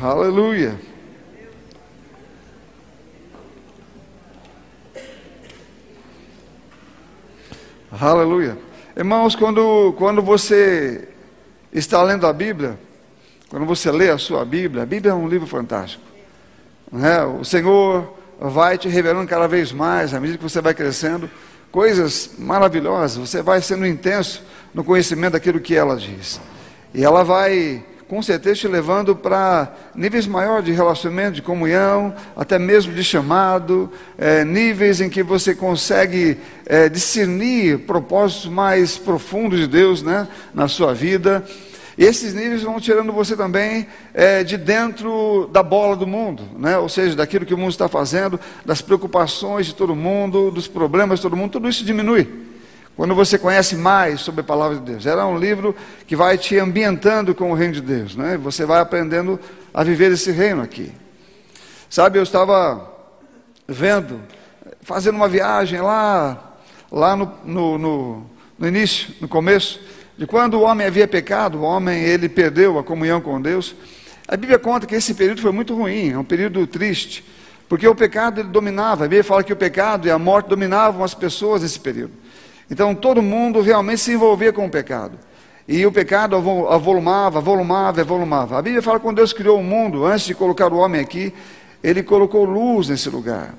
Aleluia. Aleluia. Irmãos, quando, quando você está lendo a Bíblia, quando você lê a sua Bíblia, a Bíblia é um livro fantástico. É? O Senhor vai te revelando cada vez mais, à medida que você vai crescendo, coisas maravilhosas, você vai sendo intenso no conhecimento daquilo que ela diz. E ela vai, com certeza, te levando para níveis maiores de relacionamento, de comunhão, até mesmo de chamado, é, níveis em que você consegue é, discernir propósitos mais profundos de Deus né, na sua vida. E esses níveis vão tirando você também é, de dentro da bola do mundo, né? ou seja, daquilo que o mundo está fazendo, das preocupações de todo mundo, dos problemas de todo mundo, tudo isso diminui. Quando você conhece mais sobre a palavra de Deus. Era um livro que vai te ambientando com o reino de Deus. Né? Você vai aprendendo a viver esse reino aqui. Sabe, eu estava vendo, fazendo uma viagem lá, lá no, no, no, no início, no começo, de quando o homem havia pecado, o homem ele perdeu a comunhão com Deus. A Bíblia conta que esse período foi muito ruim, é um período triste, porque o pecado ele dominava. A Bíblia fala que o pecado e a morte dominavam as pessoas nesse período. Então todo mundo realmente se envolvia com o pecado. E o pecado avolumava, avolumava, avolumava. A Bíblia fala que quando Deus criou o mundo, antes de colocar o homem aqui, ele colocou luz nesse lugar.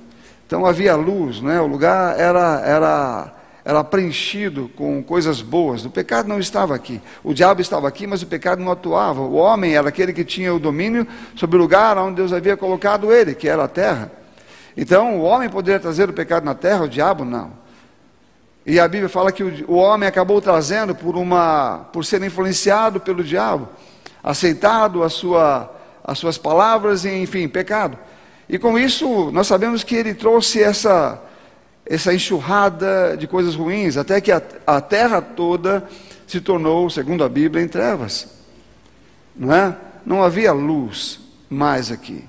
Então havia luz, né? o lugar era, era era preenchido com coisas boas. O pecado não estava aqui. O diabo estava aqui, mas o pecado não atuava. O homem era aquele que tinha o domínio sobre o lugar onde Deus havia colocado ele, que era a terra. Então, o homem poderia trazer o pecado na terra, o diabo não. E a Bíblia fala que o, homem acabou trazendo por uma, por ser influenciado pelo diabo, aceitado a sua, as suas palavras e, enfim, pecado. E com isso, nós sabemos que ele trouxe essa essa enxurrada de coisas ruins, até que a, a terra toda se tornou, segundo a Bíblia, em trevas. Não é? Não havia luz mais aqui.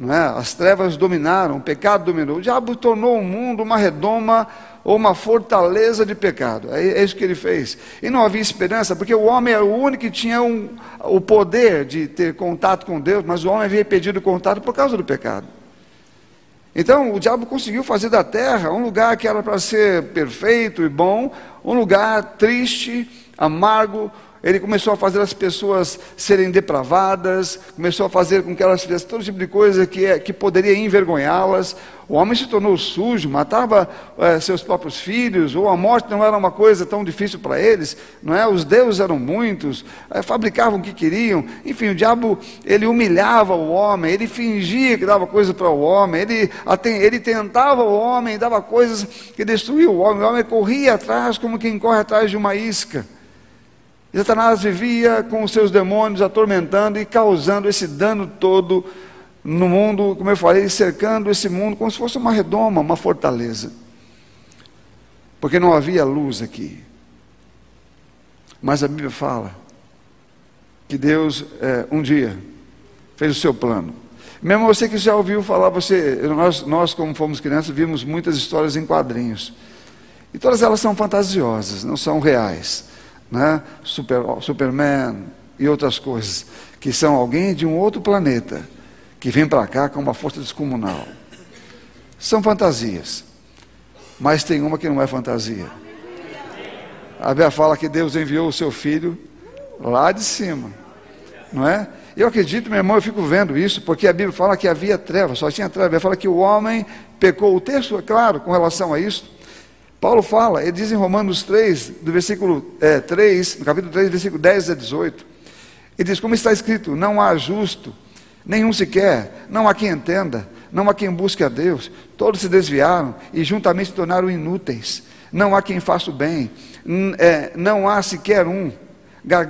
É? As trevas dominaram, o pecado dominou. O diabo tornou o mundo uma redoma ou uma fortaleza de pecado. É, é isso que ele fez. E não havia esperança, porque o homem era o único que tinha um, o poder de ter contato com Deus, mas o homem havia pedido contato por causa do pecado. Então o diabo conseguiu fazer da terra um lugar que era para ser perfeito e bom, um lugar triste, amargo, ele começou a fazer as pessoas serem depravadas, começou a fazer com que elas fizessem todo tipo de coisa que, é, que poderia envergonhá-las. O homem se tornou sujo, matava é, seus próprios filhos, ou a morte não era uma coisa tão difícil para eles, não é? Os deuses eram muitos, é, fabricavam o que queriam. Enfim, o diabo ele humilhava o homem, ele fingia que dava coisa para o homem, ele, ele tentava o homem, dava coisas que destruíam o homem. O homem corria atrás como quem corre atrás de uma isca. E Satanás vivia com os seus demônios atormentando e causando esse dano todo no mundo, como eu falei, cercando esse mundo como se fosse uma redoma, uma fortaleza. Porque não havia luz aqui. Mas a Bíblia fala que Deus, é, um dia, fez o seu plano. Mesmo você que já ouviu falar, você, nós, nós, como fomos crianças, vimos muitas histórias em quadrinhos. E todas elas são fantasiosas, não são reais né? Super, Superman e outras coisas, que são alguém de um outro planeta, que vem para cá com uma força descomunal. São fantasias, mas tem uma que não é fantasia. A Bíblia fala que Deus enviou o seu filho lá de cima, não é? Eu acredito, meu irmão, eu fico vendo isso, porque a Bíblia fala que havia trevas, só tinha trevas. A Bíblia fala que o homem pecou. O texto é claro com relação a isso. Paulo fala, ele diz em Romanos 3, do versículo é, 3, no capítulo 3, versículo 10 a 18, ele diz, como está escrito, não há justo, nenhum sequer, não há quem entenda, não há quem busque a Deus, todos se desviaram e juntamente se tornaram inúteis, não há quem faça o bem, é, não há sequer um,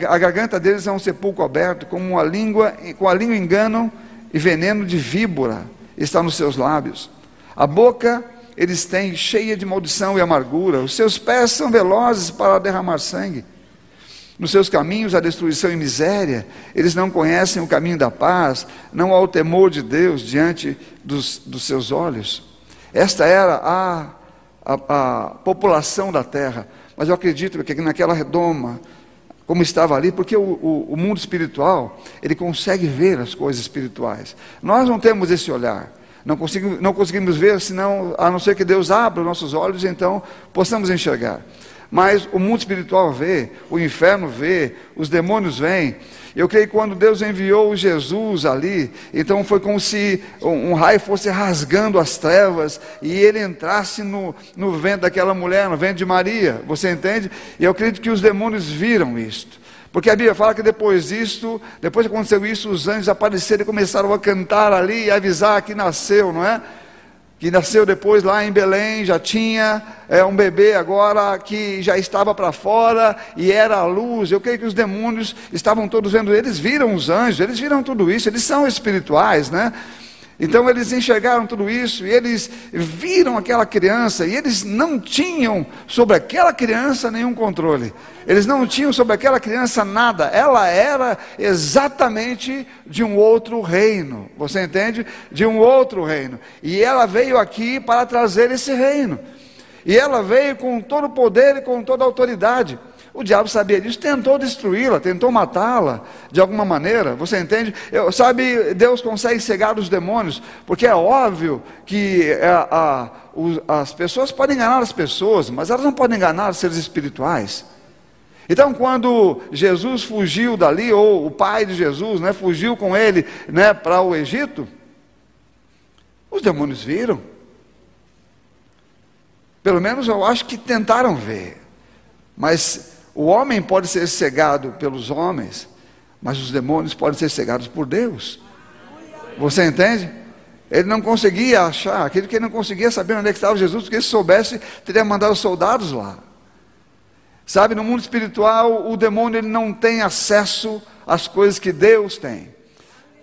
a garganta deles é um sepulcro aberto, como uma língua, com a língua enganam e veneno de víbora está nos seus lábios, a boca eles têm cheia de maldição e amargura, os seus pés são velozes para derramar sangue. Nos seus caminhos há destruição e miséria, eles não conhecem o caminho da paz, não há o temor de Deus diante dos, dos seus olhos. Esta era a, a, a população da terra, mas eu acredito que naquela redoma, como estava ali, porque o, o, o, mundo espiritual, ele consegue ver as coisas espirituais. Nós não temos esse olhar. Não conseguimos, não conseguimos ver, senão, a não ser que Deus abra os nossos olhos, então possamos enxergar. Mas o mundo espiritual vê, o inferno vê, os demônios vêm. Eu creio que quando Deus enviou Jesus ali, então foi como se um, um raio fosse rasgando as trevas e ele entrasse no, no vento daquela mulher, no vento de Maria. Você entende? E eu acredito que os demônios viram isto. Porque a Bíblia fala que depois disso, depois que aconteceu isso, os anjos apareceram e começaram a cantar ali e avisar que nasceu, não é? que nasceu depois lá em Belém, já tinha é, um bebê agora que já estava para fora e era a luz. Eu creio que os demônios estavam todos vendo, eles viram os anjos, eles viram tudo isso, eles são espirituais, né? Então eles enxergaram tudo isso e eles viram aquela criança e eles não tinham sobre aquela criança nenhum controle. Eles não tinham sobre aquela criança nada. Ela era exatamente de um outro reino. Você entende? De um outro reino. E ela veio aqui para trazer esse reino. E ela veio com todo o poder e com toda a autoridade. O diabo sabia disso, tentou destruí-la, tentou matá-la de alguma maneira, você entende? Eu, sabe, Deus consegue cegar os demônios, porque é óbvio que é, a, a, as pessoas podem enganar as pessoas, mas elas não podem enganar os seres espirituais. Então, quando Jesus fugiu dali, ou o pai de Jesus, né, fugiu com ele né, para o Egito, os demônios viram. Pelo menos eu acho que tentaram ver. Mas o homem pode ser cegado pelos homens, mas os demônios podem ser cegados por Deus. Você entende? Ele não conseguia achar, aquele que não conseguia saber onde é estava Jesus, porque se soubesse, teria mandado soldados lá. Sabe, no mundo espiritual, o demônio ele não tem acesso às coisas que Deus tem.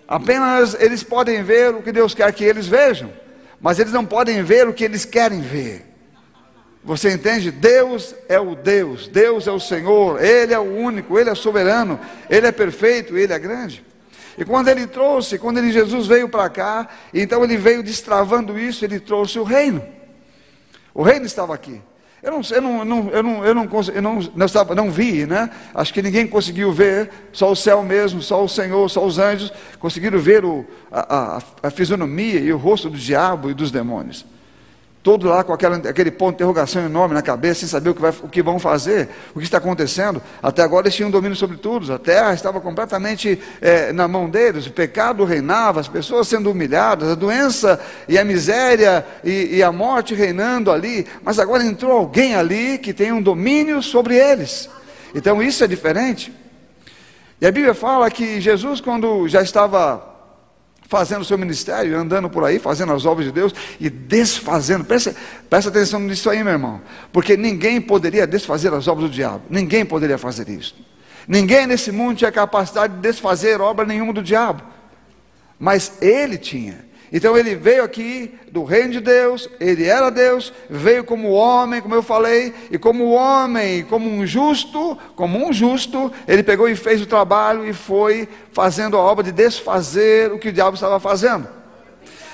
Apenas eles podem ver o que Deus quer que eles vejam, mas eles não podem ver o que eles querem ver. Você entende? Deus é o Deus, Deus é o Senhor, Ele é o único, Ele é soberano, Ele é perfeito, Ele é grande. E quando Ele trouxe, quando ele, Jesus veio para cá, então Ele veio destravando isso, Ele trouxe o reino. O reino estava aqui. Eu não, eu não, eu não, eu não, eu não, eu não, não, estava, não vi, né? Acho que ninguém conseguiu ver, só o céu mesmo, só o Senhor, só os anjos conseguiram ver o, a, a, a fisionomia e o rosto do diabo e dos demônios todo lá com aquela, aquele ponto de interrogação enorme na cabeça, sem saber o que, vai, o que vão fazer, o que está acontecendo. Até agora eles tinham domínio sobre tudo, a terra estava completamente é, na mão deles, o pecado reinava, as pessoas sendo humilhadas, a doença e a miséria e, e a morte reinando ali, mas agora entrou alguém ali que tem um domínio sobre eles. Então isso é diferente. E a Bíblia fala que Jesus, quando já estava fazendo o seu ministério, andando por aí, fazendo as obras de Deus e desfazendo. Presta, presta atenção nisso aí, meu irmão. Porque ninguém poderia desfazer as obras do diabo. Ninguém poderia fazer isso. Ninguém nesse mundo tinha capacidade de desfazer obra nenhuma do diabo. Mas ele tinha. Então ele veio aqui do reino de Deus, ele era Deus, veio como homem, como eu falei, e como homem, como um justo, como um justo, ele pegou e fez o trabalho e foi fazendo a obra de desfazer o que o diabo estava fazendo.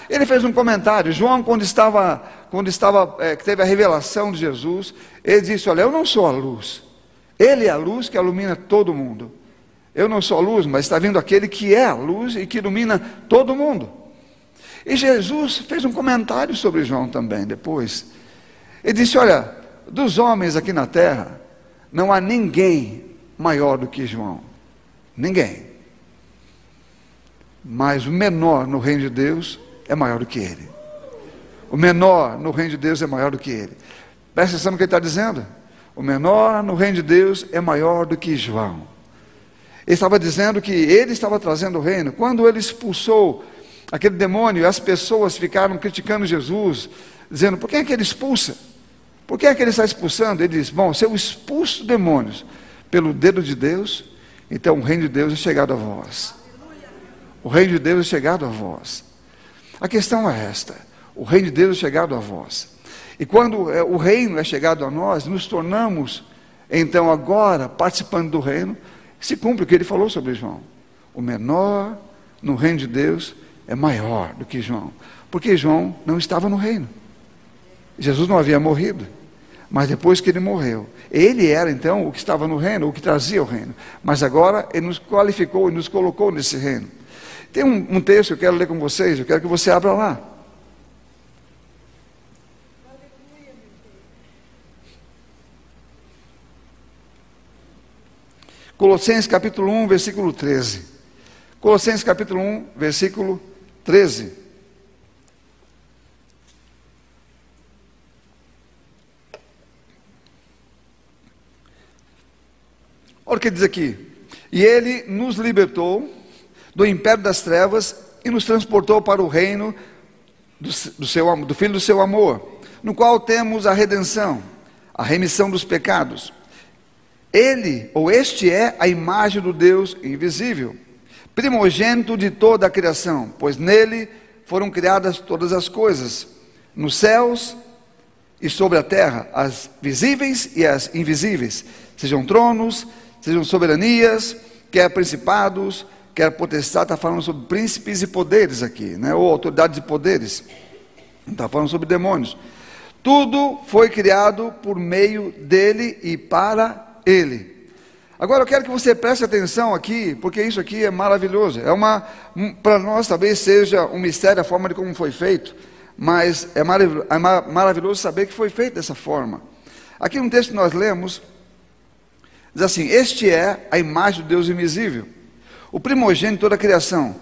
Ele fez um comentário, João quando estava, quando estava, é, teve a revelação de Jesus, ele disse: olha, eu não sou a luz, ele é a luz que ilumina todo mundo. Eu não sou a luz, mas está vindo aquele que é a luz e que ilumina todo mundo. E Jesus fez um comentário sobre João também depois. Ele disse: Olha, dos homens aqui na terra, não há ninguém maior do que João. Ninguém. Mas o menor no reino de Deus é maior do que ele. O menor no reino de Deus é maior do que ele. Presta atenção no que ele está dizendo. O menor no reino de Deus é maior do que João. Ele estava dizendo que ele estava trazendo o reino. Quando ele expulsou aquele demônio, as pessoas ficaram criticando Jesus, dizendo: por que é que ele expulsa? Por que é que ele está expulsando? Ele diz: bom, se eu expulso demônios pelo dedo de Deus, então o reino de Deus é chegado a vós. O reino de Deus é chegado a vós. A questão é esta: o reino de Deus é chegado a vós. E quando é, o reino é chegado a nós, nos tornamos, então, agora, participando do reino, se cumpre o que ele falou sobre João. O menor no reino de Deus é maior do que João, porque João não estava no reino. Jesus não havia morrido. mas depois que ele morreu. Ele era então o que estava no reino, o que trazia o reino. Mas agora ele nos qualificou e nos colocou nesse reino. Tem um, um texto que eu quero ler com vocês, eu quero que você abra lá. Colossenses capítulo 1, versículo 13. Colossenses capítulo 1, versículo 13. Olha o que diz aqui. E ele nos libertou do império das trevas e nos transportou para o reino do, do, seu, do Filho do seu amor, no qual temos a redenção, a remissão dos pecados. Ele, ou este é a imagem do Deus invisível, primogênito de toda a criação, pois nele foram criadas todas as coisas, nos céus e sobre a terra, as visíveis e as invisíveis, sejam tronos, sejam soberanias, quer principados, quer potestade, está falando sobre príncipes e poderes aqui, né? ou autoridades e poderes, não está falando sobre demônios. Tudo foi criado por meio dele e para ele. Agora eu quero que você preste atenção aqui, porque isso aqui é maravilhoso. É uma, para nós talvez seja um mistério a forma de como foi feito, mas é, marav é maravilhoso saber que foi feito dessa forma. Aqui no texto que nós lemos, Diz assim: Este é a imagem do Deus invisível, o primogênito de toda a criação,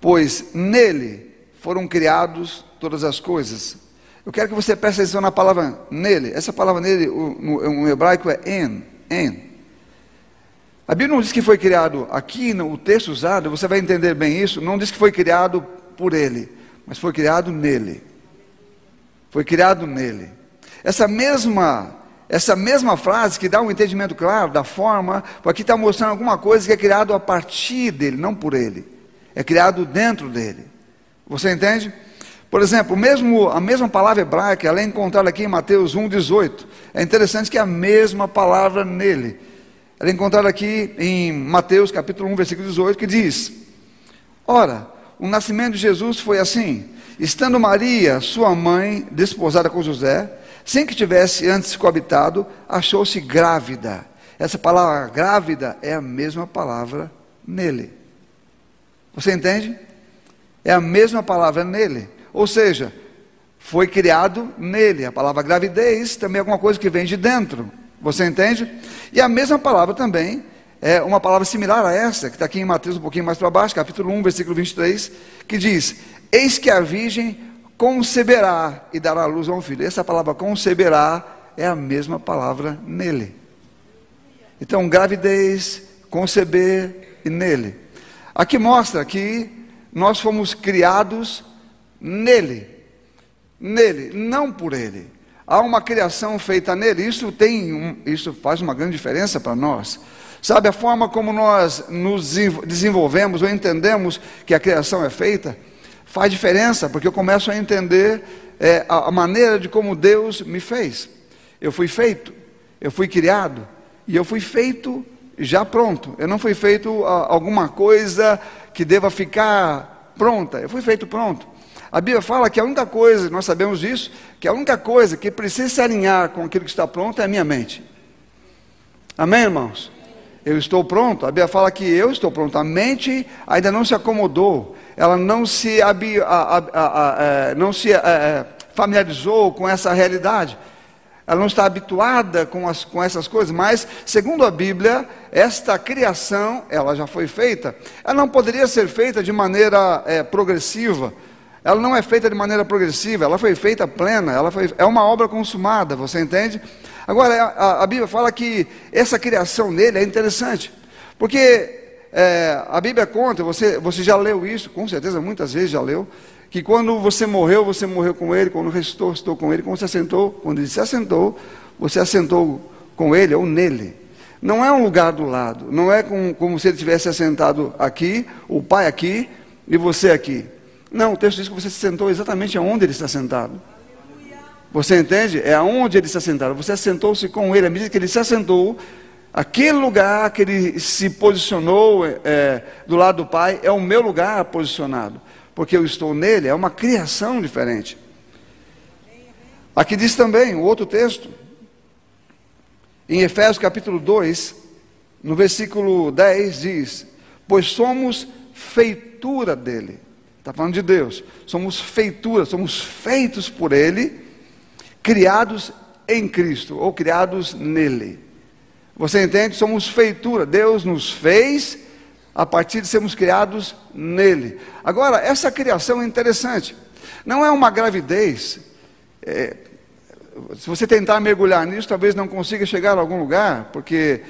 pois nele foram criados todas as coisas. Eu quero que você preste atenção na palavra nele. Essa palavra nele, no, no hebraico é en, en. A Bíblia não diz que foi criado aqui, no texto usado, você vai entender bem isso, não diz que foi criado por ele, mas foi criado nele. Foi criado nele. Essa mesma essa mesma frase que dá um entendimento claro da forma, aqui está mostrando alguma coisa que é criado a partir dele, não por ele. É criado dentro dele. Você entende? Por exemplo, mesmo, a mesma palavra hebraica, ela é encontrada aqui em Mateus 1,18. É interessante que é a mesma palavra nele. Ela é encontrada aqui em Mateus capítulo 1, versículo 18, que diz: Ora, o nascimento de Jesus foi assim: estando Maria, sua mãe, desposada com José, sem que tivesse antes coabitado, achou-se grávida. Essa palavra grávida é a mesma palavra nele. Você entende? É a mesma palavra nele. Ou seja, foi criado nele. A palavra gravidez também é alguma coisa que vem de dentro. Você entende? E a mesma palavra também é uma palavra similar a essa, que está aqui em Mateus um pouquinho mais para baixo, capítulo 1, versículo 23, que diz: Eis que a virgem conceberá e dará luz a um filho. Essa palavra conceberá é a mesma palavra nele. Então, gravidez, conceber e nele. Aqui mostra que nós fomos criados nele. Nele, não por ele. Há uma criação feita nele. Isso tem, um, isso faz uma grande diferença para nós. Sabe a forma como nós nos desenvolvemos ou entendemos que a criação é feita? faz diferença, porque eu começo a entender é, a, maneira de como Deus me fez. Eu fui feito, eu fui criado, e eu fui feito já pronto. Eu não fui feito a, alguma coisa que deva ficar pronta, eu fui feito pronto. A Bíblia fala que a única coisa, nós sabemos disso, que a única coisa que precisa se alinhar com aquilo que está pronto é a minha mente. Amém, irmãos? Eu estou pronto. A Bíblia fala que eu estou pronto. A mente ainda não se acomodou ela não se, a, a, a, é, não se é, é, familiarizou com essa realidade. Ela não está habituada com, as, com essas coisas, mas, segundo a Bíblia, esta criação, ela já foi feita. Ela não poderia ser feita de maneira é, progressiva. Ela não é feita de maneira progressiva, ela foi feita plena, ela foi, é uma obra consumada, você entende? Agora, a, a Bíblia fala que essa criação nele é interessante, porque é, a Bíblia conta, você, você já leu isso, com certeza muitas vezes já leu, que quando você morreu, você morreu com ele, quando restou, restou com ele, quando você assentou, quando ele se assentou, você assentou com ele ou nele. Não é um lugar do lado, não é como, como se ele tivesse assentado aqui, o pai aqui e você aqui. Não, o texto diz que você se sentou exatamente onde ele está sentado. Você entende? É aonde ele está sentado. Você assentou-se com ele. À medida que ele se assentou, Aquele lugar que ele se posicionou é, do lado do Pai é o meu lugar posicionado, porque eu estou nele, é uma criação diferente. Aqui diz também, o outro texto, Em Efésios capítulo 2, no versículo 10 diz: Pois somos feitura dele. Está falando de Deus. Somos feitura, somos feitos por ele, criados em Cristo, ou criados nele. Você entende? Somos feitura. Deus nos fez a partir de sermos criados nele. Agora, essa criação é interessante. Não é uma gravidez. É, se você tentar mergulhar nisso, talvez não consiga chegar a algum lugar, porque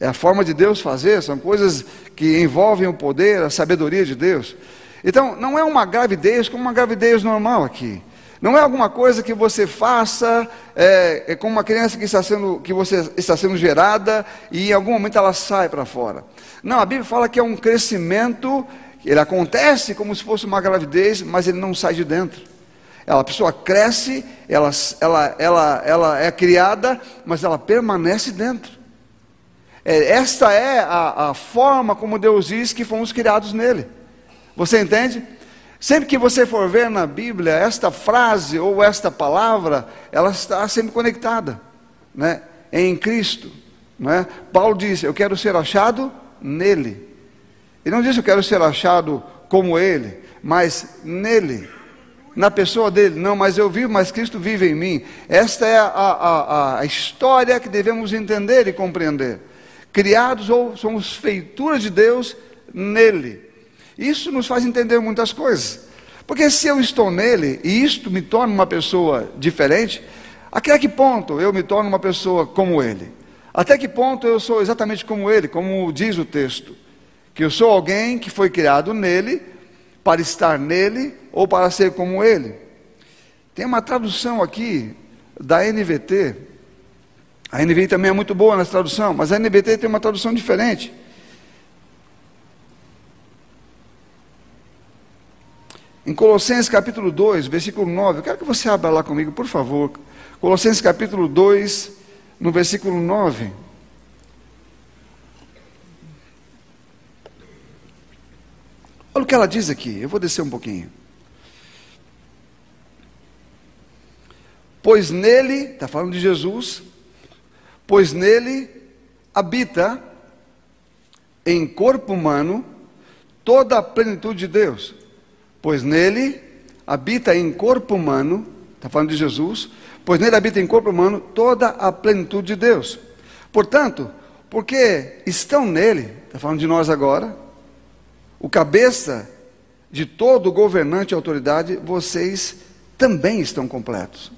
é a forma de Deus fazer, são coisas que envolvem o poder, a sabedoria de Deus. Então, não é uma gravidez como uma gravidez normal aqui. Não é alguma coisa que você faça é, é como uma criança que está, sendo, que você está sendo gerada e em algum momento ela sai para fora. Não, a Bíblia fala que é um crescimento, ele acontece como se fosse uma gravidez, mas ele não sai de dentro. Ela, a pessoa cresce, ela, ela, ela, ela é criada, mas ela permanece dentro. É, esta é a, a forma como Deus diz que fomos criados nele. Você entende? Sempre que você for ver na Bíblia esta frase ou esta palavra, ela está sempre conectada, né? Em Cristo, né? Paulo diz: "Eu quero ser achado nele". Ele não diz: "Eu quero ser achado como ele", mas nele, na pessoa dele. Não, mas eu vivo, mas Cristo vive em mim. Esta é a, a, a história que devemos entender e compreender. Criados ou somos feituras de Deus nele. Isso nos faz entender muitas coisas. Porque se eu estou nele e isto me torna uma pessoa diferente, até que ponto eu me torno uma pessoa como ele? Até que ponto eu sou exatamente como ele, como diz o texto? Que eu sou alguém que foi criado nele, para estar nele ou para ser como ele. Tem uma tradução aqui da NVT. A NVT também é muito boa nessa tradução, mas a NVT tem uma tradução diferente. Em Colossenses capítulo 2, versículo 9, eu quero que você abra lá comigo, por favor. Colossenses capítulo 2, no versículo 9. Olha o que ela diz aqui, eu vou descer um pouquinho. Pois nele, está falando de Jesus, pois nele habita em corpo humano toda a plenitude de Deus pois nele habita em corpo humano, está falando de Jesus, pois nele habita em corpo humano toda a plenitude de Deus. Portanto, porque estão nele, está falando de nós agora, o cabeça de todo governante e autoridade, vocês também estão completos.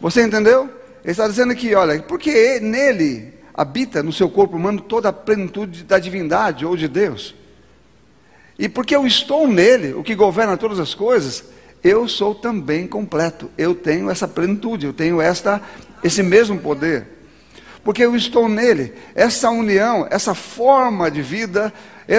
Você entendeu? Ele está dizendo aqui, olha, porque nele habita no seu corpo humano toda a plenitude da divindade ou de Deus. E porque eu estou nele, o que governa todas as coisas, eu sou também completo. Eu tenho essa plenitude, eu tenho esta, esse mesmo poder. Porque eu estou nele. Essa união, essa forma de vida, é,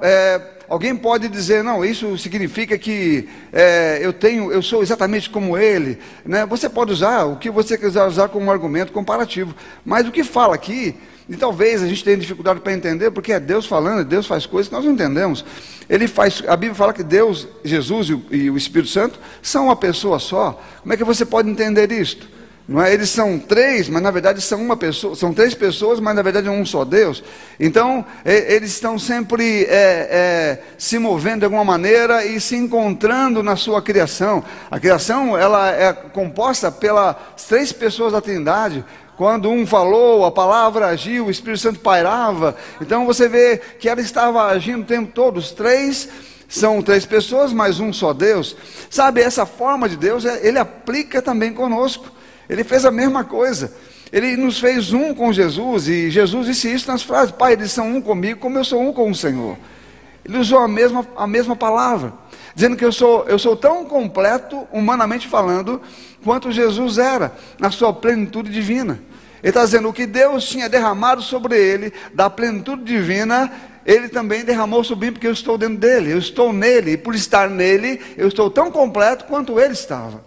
é, alguém pode dizer, não, isso significa que é, eu tenho, eu sou exatamente como ele. Né? Você pode usar o que você quiser usar como argumento comparativo. Mas o que fala aqui e talvez a gente tenha dificuldade para entender, porque é Deus falando, Deus faz coisas que nós não entendemos. Ele faz, a Bíblia fala que Deus, Jesus e o, e o Espírito Santo são uma pessoa só. Como é que você pode entender isto? Não é? Eles são três, mas na verdade são uma pessoa, são três pessoas, mas na verdade é um só Deus. Então eles estão sempre é, é, se movendo de alguma maneira e se encontrando na sua criação. A criação ela é composta pelas três pessoas da Trindade, quando um falou, a palavra agiu, o Espírito Santo pairava. Então você vê que ela estava agindo o tempo todo. Os três são três pessoas, mas um só Deus. Sabe, essa forma de Deus, é, ele aplica também conosco. Ele fez a mesma coisa. Ele nos fez um com Jesus, e Jesus disse isso nas frases: Pai, eles são um comigo, como eu sou um com o Senhor. Ele usou a mesma, a mesma palavra, dizendo que eu sou, eu sou tão completo, humanamente falando, quanto Jesus era, na sua plenitude divina. Ele está dizendo: o que Deus tinha derramado sobre ele, da plenitude divina, ele também derramou sobre mim, porque eu estou dentro dele, eu estou nele, e por estar nele, eu estou tão completo quanto ele estava.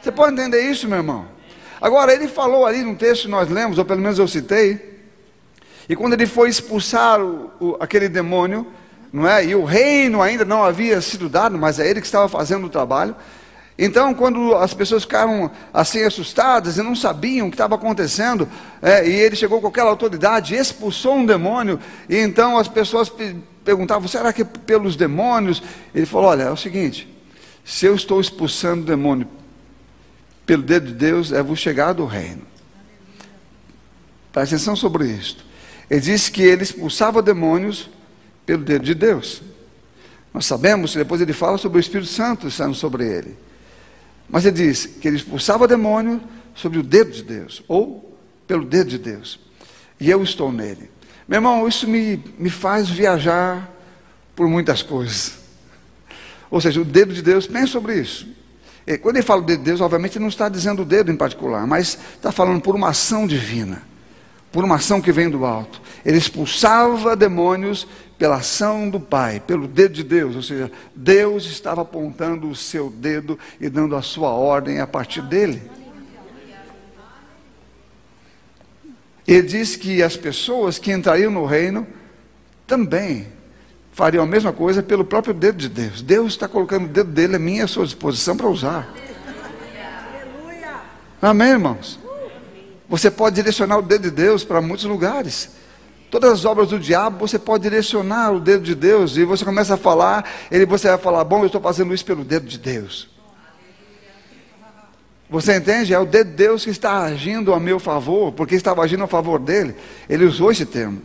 Você pode entender isso, meu irmão? Agora, ele falou ali num texto que nós lemos, ou pelo menos eu citei, e quando ele foi expulsar o, o, aquele demônio, não é? E o reino ainda não havia sido dado, mas é ele que estava fazendo o trabalho. Então, quando as pessoas ficaram assim assustadas e não sabiam o que estava acontecendo, é, e ele chegou com aquela autoridade, expulsou um demônio, e então as pessoas perguntavam: será que é pelos demônios? Ele falou: olha, é o seguinte, se eu estou expulsando o demônio pelo dedo de Deus, é vos chegar do reino. Presta atenção sobre isto. Ele disse que ele expulsava demônios pelo dedo de Deus. Nós sabemos, depois ele fala sobre o Espírito Santo estando sobre ele. Mas ele diz que ele expulsava demônio sobre o dedo de Deus, ou pelo dedo de Deus. E eu estou nele. Meu irmão, isso me, me faz viajar por muitas coisas. Ou seja, o dedo de Deus, pense sobre isso. E quando ele fala de Deus, obviamente não está dizendo o dedo em particular, mas está falando por uma ação divina, por uma ação que vem do alto. Ele expulsava demônios pela ação do Pai, pelo dedo de Deus, ou seja, Deus estava apontando o seu dedo e dando a sua ordem a partir dele. Ele diz que as pessoas que entrariam no reino também fariam a mesma coisa pelo próprio dedo de Deus. Deus está colocando o dedo dele a minha à sua disposição para usar. Amém, irmãos? Você pode direcionar o dedo de Deus para muitos lugares. Todas as obras do diabo, você pode direcionar o dedo de Deus e você começa a falar, ele você vai falar: "Bom, eu estou fazendo isso pelo dedo de Deus". Você entende? É o dedo de Deus que está agindo a meu favor, porque estava agindo a favor dele. Ele usou esse termo.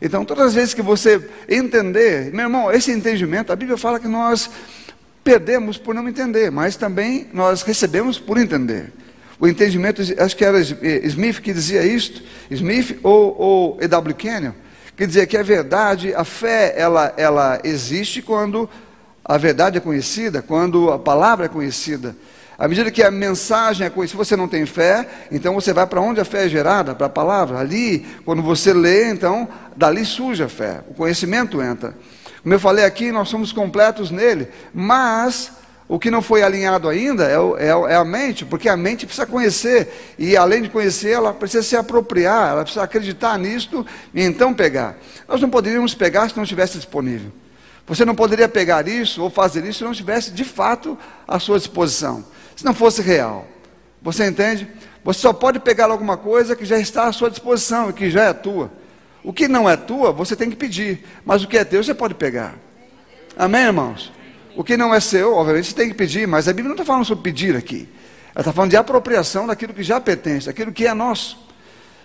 Então, todas as vezes que você entender, meu irmão, esse entendimento, a Bíblia fala que nós perdemos por não entender, mas também nós recebemos por entender. O entendimento, acho que era Smith que dizia isto, Smith ou, ou E.W. Kenyon, que dizia que a verdade, a fé, ela, ela existe quando a verdade é conhecida, quando a palavra é conhecida. À medida que a mensagem é conhecida, se você não tem fé, então você vai para onde a fé é gerada, para a palavra. Ali, quando você lê, então, dali surge a fé, o conhecimento entra. Como eu falei aqui, nós somos completos nele, mas o que não foi alinhado ainda é, é, é, a mente, porque a mente precisa conhecer, e além de conhecer, ela precisa se apropriar, ela precisa acreditar nisto e então pegar. Nós não poderíamos pegar se não estivesse disponível. Você não poderia pegar isso ou fazer isso se não estivesse de fato à sua disposição, se não fosse real. Você entende? Você só pode pegar alguma coisa que já está à sua disposição e que já é tua. O que não é tua, você tem que pedir, mas o que é teu, você pode pegar. Amém, irmãos? O que não é seu, obviamente, você tem que pedir, mas a Bíblia não está falando sobre pedir aqui. Ela está falando de apropriação daquilo que já pertence, daquilo que é nosso.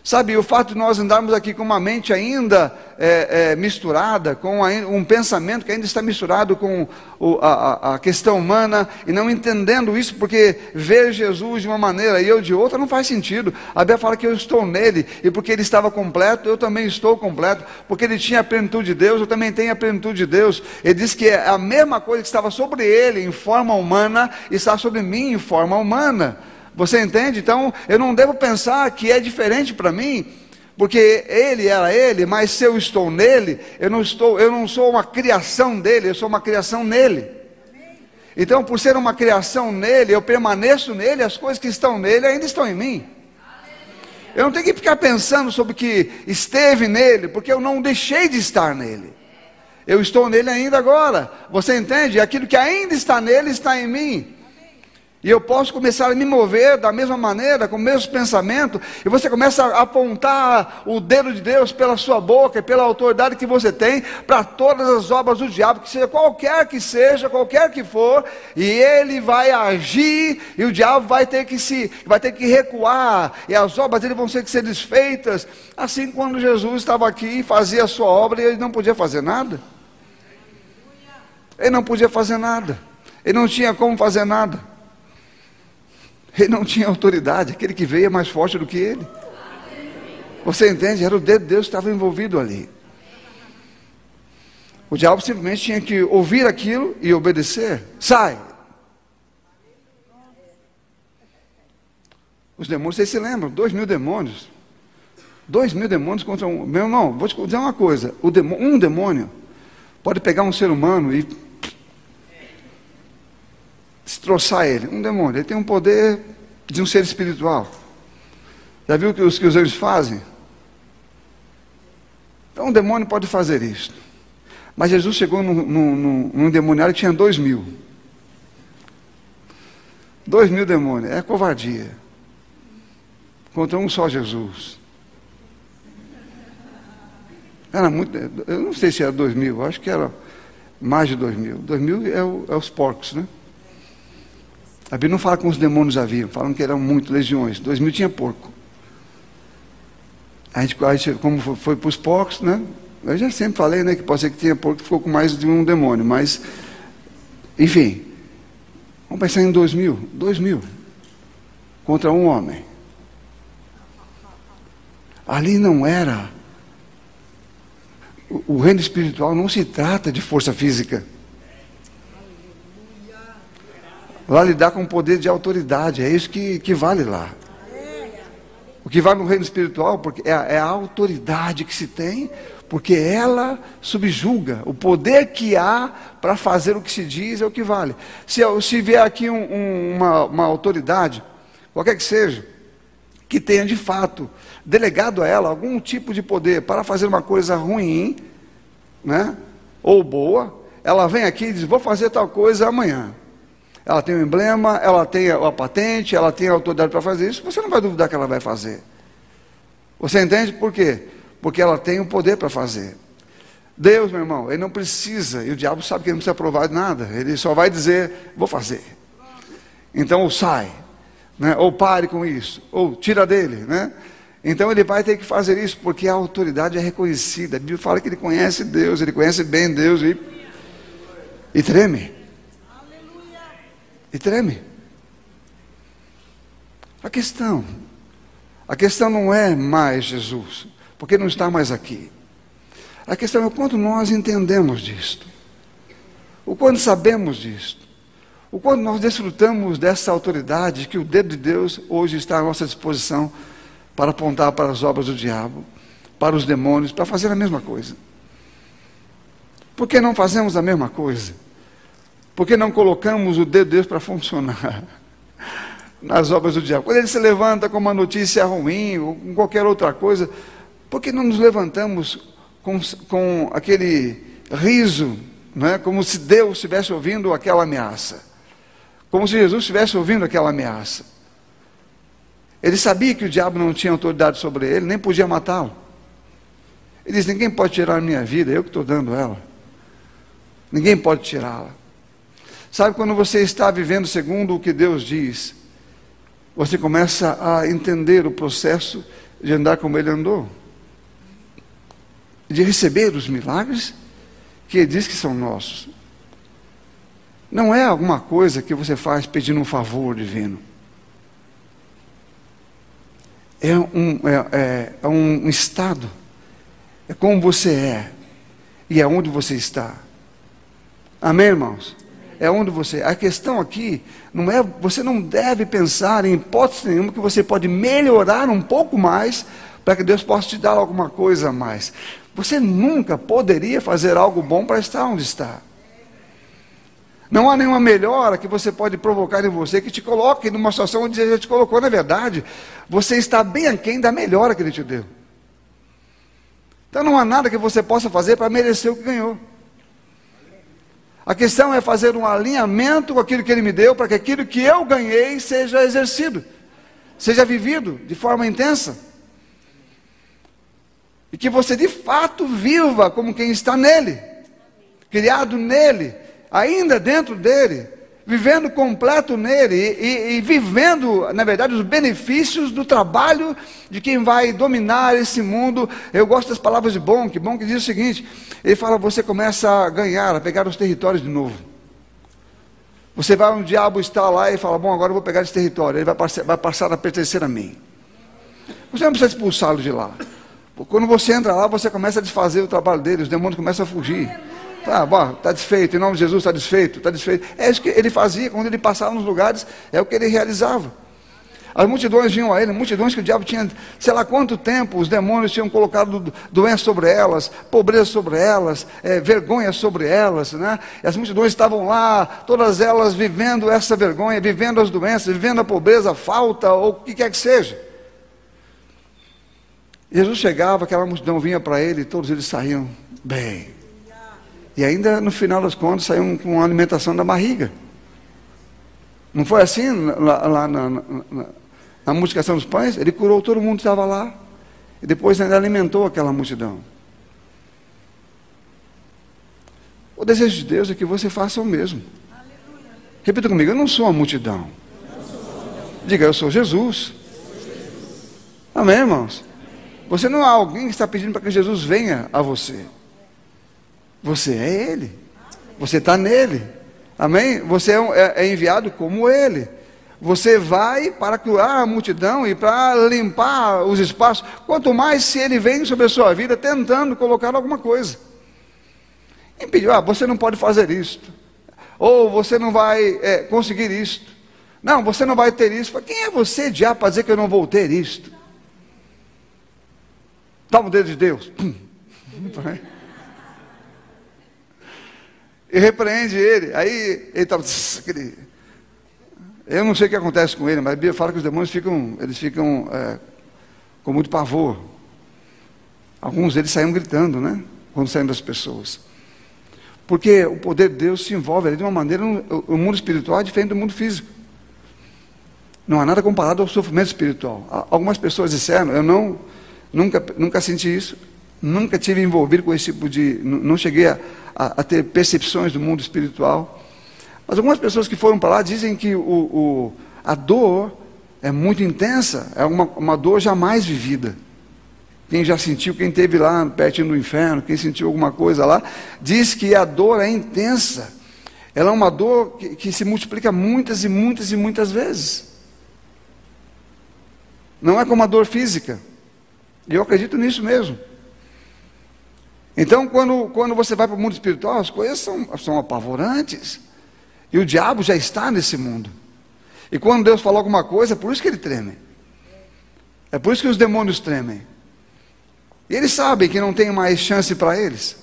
Sabe, o fato de nós andarmos aqui com uma mente ainda é, é, misturada, com um pensamento que ainda está misturado com o, a, a, questão humana, e não entendendo isso, porque ver Jesus de uma maneira e eu de outra não faz sentido. A Bíblia fala que eu estou nele, e porque ele estava completo, eu também estou completo. Porque ele tinha a plenitude de Deus, eu também tenho a plenitude de Deus. Ele diz que é a mesma coisa que estava sobre ele em forma humana, está sobre mim em forma humana. Você entende? Então, eu não devo pensar que é diferente para mim, porque ele era ele, mas se eu estou nele, eu não estou, eu não sou uma criação dele, eu sou uma criação nele. Então, por ser uma criação nele, eu permaneço nele, as coisas que estão nele ainda estão em mim. Eu não tenho que ficar pensando sobre o que esteve nele, porque eu não deixei de estar nele. Eu estou nele ainda agora. Você entende? Aquilo que ainda está nele está em mim. E eu posso começar a me mover da mesma maneira, com o mesmo pensamento, e você começa a apontar o dedo de Deus pela sua boca e pela autoridade que você tem para todas as obras do diabo, que seja qualquer que seja, qualquer que for, e ele vai agir, e o diabo vai ter que se, vai ter que recuar, e as obras dele vão ter que ser desfeitas. Assim quando Jesus estava aqui e fazia a sua obra, e ele não podia fazer nada. Ele não podia fazer nada. Ele não tinha como fazer nada. Ele não tinha autoridade, aquele que veio é mais forte do que ele. Você entende? Era o dedo de Deus que estava envolvido ali. O diabo simplesmente tinha que ouvir aquilo e obedecer. Sai! Os demônios, vocês se lembram? Dois mil demônios. Dois mil demônios contra um. Meu irmão, vou te dizer uma coisa: demônio, um demônio pode pegar um ser humano e destroçar ele. Um demônio, ele tem um poder de um ser espiritual. Já viu que os que os anjos fazem? Então um demônio pode fazer isso. Mas Jesus chegou num, num, num demoniário que tinha dois mil. Dois mil demônios. É covardia. Contra um só Jesus. Era muito. Eu não sei se era dois mil, acho que era mais de dois mil. Dois mil é, o, é os porcos, né? A Bíblia não fala com os demônios haviam, falam que eram muito, legiões. Dois mil tinha porco. A gente, a gente como foi, foi para os porcos, né? Eu já sempre falei, né, que pode ser que tinha porco que ficou com mais de um demônio, mas, enfim, vamos pensar em dois mil, dois mil, contra um homem. Ali não era, o, o reino espiritual não se trata de força física. Lá lidar com poder de autoridade, é isso que, que vale lá. O que vale no reino espiritual porque é, é a autoridade que se tem, porque ela subjuga. O poder que há para fazer o que se diz é o que vale. Se, se vier aqui um, um, uma, uma autoridade, qualquer que seja, que tenha de fato delegado a ela algum tipo de poder para fazer uma coisa ruim, né, ou boa, ela vem aqui e diz: Vou fazer tal coisa amanhã. Ela tem o um emblema, ela tem a patente, ela tem a autoridade para fazer isso, você não vai duvidar que ela vai fazer. Você entende por quê? Porque ela tem o poder para fazer. Deus, meu irmão, ele não precisa, e o diabo sabe que ele não precisa provar de nada, ele só vai dizer, vou fazer. Então, ou sai, né? ou pare com isso, ou tira dele, né? Então ele vai ter que fazer isso, porque a autoridade é reconhecida. A Bíblia fala que ele conhece Deus, ele conhece bem Deus e, e treme. E treme. A questão, a questão não é mais Jesus, porque não está mais aqui. A questão é o quanto nós entendemos disto, o quanto sabemos disto, o quanto nós desfrutamos dessa autoridade que o dedo de Deus hoje está à nossa disposição para apontar para as obras do diabo, para os demônios, para fazer a mesma coisa. Por que não fazemos a mesma coisa? Por que não colocamos o dedo de Deus para funcionar nas obras do diabo? Quando ele se levanta com uma notícia ruim ou com qualquer outra coisa, por que não nos levantamos com, com aquele riso, né? como se Deus estivesse ouvindo aquela ameaça? Como se Jesus estivesse ouvindo aquela ameaça? Ele sabia que o diabo não tinha autoridade sobre ele, nem podia matá-lo. Ele diz: Ninguém pode tirar a minha vida, eu que estou dando ela. Ninguém pode tirá-la. Sabe quando você está vivendo segundo o que Deus diz, você começa a entender o processo de andar como Ele andou, de receber os milagres que Ele diz que são nossos. Não é alguma coisa que você faz pedindo um favor divino. É um, é, é, é um estado, é como você é e é onde você está. Amém, irmãos? É onde você. A questão aqui não é, você não deve pensar em hipótese nenhuma que você pode melhorar um pouco mais para que Deus possa te dar alguma coisa a mais. Você nunca poderia fazer algo bom para estar onde está. Não há nenhuma melhora que você pode provocar em você que te coloque numa situação onde ele já te colocou. Na verdade, você está bem aquém da melhora que ele te deu. Então não há nada que você possa fazer para merecer o que ganhou. A questão é fazer um alinhamento com aquilo que Ele me deu, para que aquilo que eu ganhei seja exercido, seja vivido de forma intensa. E que você de fato viva como quem está nele, criado nele, ainda dentro dele, vivendo completo nele e, e, vivendo, na verdade, os benefícios do trabalho de quem vai dominar esse mundo. Eu gosto das palavras de Bonk, Bonk diz o seguinte: ele fala, você começa a ganhar, a pegar os territórios de novo. Você vai, um diabo está lá e fala, bom, agora eu vou pegar esse território, ele vai vai passar a pertencer a mim. Você não precisa expulsá-lo de lá. Quando você entra lá, você começa a desfazer o trabalho dele, os demônios começam a fugir. Tá, bom, está desfeito, em nome de Jesus está desfeito, está desfeito. É isso que ele fazia quando ele passava nos lugares, é o que ele realizava. As multidões vinham a ele, multidões que o diabo tinha, sei lá quanto tempo, os demônios tinham colocado doenças sobre elas, pobreza sobre elas, é, vergonha sobre elas, né? E as multidões estavam lá, todas elas vivendo essa vergonha, vivendo as doenças, vivendo a pobreza, a falta, ou o que quer que seja. Jesus chegava, aquela multidão vinha para ele e todos eles saíam bem. E ainda no final das contas saíam com a alimentação da barriga. Não foi assim lá, lá na, na, na, na multiplicação dos pães? Ele curou todo mundo que estava lá. E depois ainda alimentou aquela multidão. O desejo de Deus é que você faça o mesmo. Repita comigo, eu não sou a multidão. Diga, eu sou Jesus. Amém, irmãos? Você não é alguém que está pedindo para que Jesus venha a você. Você é Ele. Você está nele. Amém? Você é, é, é, enviado como Ele. Você vai para curar a multidão e para limpar os espaços. Quanto mais se Ele vem sobre a sua vida tentando colocar alguma coisa. Impediu, ah, você não pode fazer isto. Ou você não vai é, conseguir isto. Não, você não vai ter isso. Quem é você, diabo, para dizer que eu não vou ter isto? Toma o dedo de Deus. Pum e repreende ele. Aí ele estava. Eu não sei o que acontece com ele, mas a Bíblia fala que os demônios ficam, eles ficam é, com muito pavor. Alguns deles saíam gritando, né? Quando saem das pessoas. Porque o poder de Deus se envolve ali de uma maneira. O mundo espiritual é diferente do mundo físico. Não há nada comparado ao sofrimento espiritual. Algumas pessoas disseram, eu não, nunca, nunca senti isso, nunca tive envolvido com esse tipo de. Não cheguei a, a, a ter percepções do mundo espiritual. Mas algumas pessoas que foram para lá dizem que o, o, a dor é muito intensa, é uma, uma dor jamais vivida. Quem já sentiu, quem esteve lá pertinho do inferno, quem sentiu alguma coisa lá, diz que a dor é intensa. Ela é uma dor que, que se multiplica muitas e muitas e muitas vezes. Não é como a dor física. E eu acredito nisso mesmo. Então, quando, quando você vai para o mundo espiritual, as coisas são, são apavorantes. E o diabo já está nesse mundo. E quando Deus fala alguma coisa, é por isso que ele treme. É por isso que os demônios tremem. E eles sabem que não tem mais chance para eles.